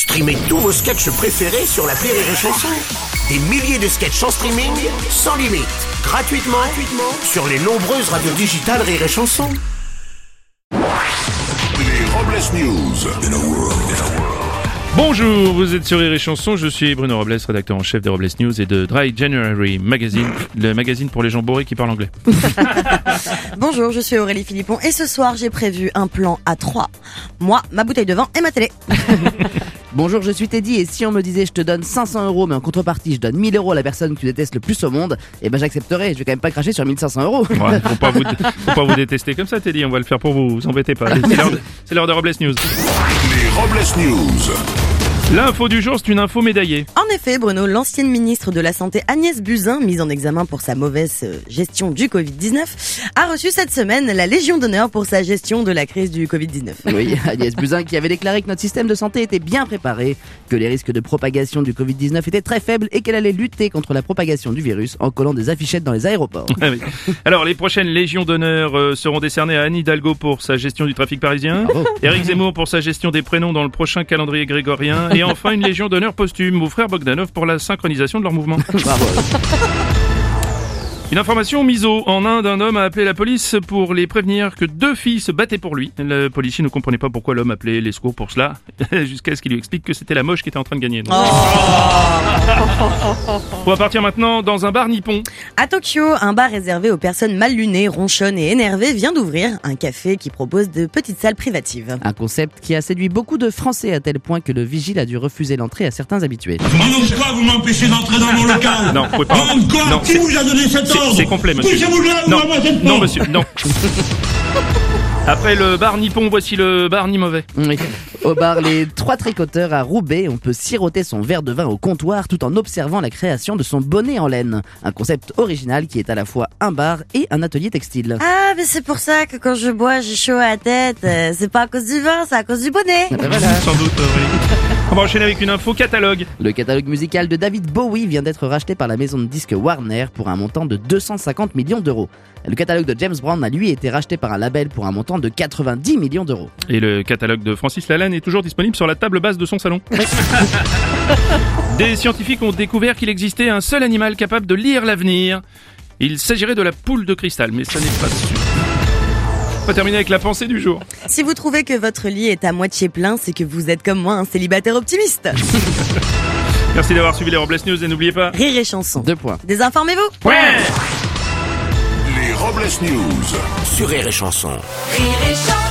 Streamez tous vos sketchs préférés sur la Rire et Chanson. Des milliers de sketchs en streaming, sans limite, gratuitement, gratuitement sur les nombreuses radios digitales Rire et Chanson. Les Robles News. Bonjour, vous êtes sur Rire et Chanson, je suis Bruno Robles, rédacteur en chef des Robles News et de Dry January Magazine, le magazine pour les gens bourrés qui parlent anglais. Bonjour, je suis Aurélie Philippon et ce soir j'ai prévu un plan à 3. Moi, ma bouteille de vin et ma télé. Bonjour, je suis Teddy et si on me disait je te donne 500 euros mais en contrepartie je donne 1000 euros à la personne que tu détestes le plus au monde, eh ben j'accepterais. Je vais quand même pas cracher sur 1500 euros. Ouais, faut, pas vous, faut pas vous détester comme ça, Teddy, on va le faire pour vous, vous embêtez pas. C'est l'heure de- C'est l'heure de Robles News. Les Robles News. L'info du jour, c'est une info médaillée. En effet, Bruno, l'ancienne ministre de la Santé Agnès Buzyn, mise en examen pour sa mauvaise euh, gestion du Covid-19, a reçu cette semaine la Légion d'honneur pour sa gestion de la crise du Covid-19. Oui, Agnès Buzyn qui avait déclaré que notre système de santé était bien préparé, que les risques de propagation du Covid-19 étaient très faibles et qu'elle allait lutter contre la propagation du virus en collant des affichettes dans les aéroports. Ah oui. Alors, les prochaines Légions d'honneur euh, seront décernées à Anne Hidalgo pour sa gestion du trafic parisien, Bravo. Éric Zemmour pour sa gestion des prénoms dans le prochain calendrier grégorien, et enfin une Légion d'honneur posthume aux frères Bogdanov pour la synchronisation de leurs mouvements. Une information miso. En Inde, un homme a appelé la police pour les prévenir que deux filles se battaient pour lui. Le policier ne comprenait pas pourquoi l'homme appelait les secours pour cela, jusqu'à ce qu'il lui explique que c'était la moche qui était en train de gagner. Donc- On va partir maintenant dans un bar nippon. À Tokyo, un bar réservé aux personnes mal lunées, ronchonnes et énervées vient d'ouvrir un café qui propose de petites salles privatives. Un concept qui a séduit beaucoup de Français à tel point que le vigile a dû refuser l'entrée à certains habitués. Au nom de quoi vous m'empêchez d'entrer dans mon local Non, vous pouvez pas. Au nom de quoi? Non, Qui vous a donné cet C'est- complet, monsieur. Non, non, monsieur, non. Après le bar nippon, voici le bar ni mauvais. Oui. Au bar Les Trois Tricoteurs à Roubaix, on peut siroter son verre de vin au comptoir tout en observant la création de son bonnet en laine. Un concept original qui est à la fois un bar et un atelier textile. Ah, mais c'est pour ça que quand je bois, j'ai chaud à la tête. Euh, C'est pas à cause du vin, c'est à cause du bonnet. Ah ben voilà. Sans doute, oui. On va enchaîner avec une info catalogue. Le catalogue musical de David Bowie vient d'être racheté par la maison de disques Warner pour un montant de 250 millions d'euros. Le catalogue de James Brown a lui été racheté par un label pour un montant de 90 millions d'euros. Et le catalogue de Francis Lalanne est toujours disponible sur la table basse de son salon. Des scientifiques ont découvert qu'il existait un seul animal capable de lire l'avenir. Il s'agirait de la poule de cristal, mais ça n'est pas sûr. On va terminer avec la pensée du jour. Si vous trouvez que votre lit est à moitié plein, c'est que vous êtes comme moi un célibataire optimiste. Merci d'avoir suivi les Robles News et n'oubliez pas... Rire et chanson. Deux points. Désinformez-vous. Les Robles News. Sur Rire et Chanson. Rire et chanson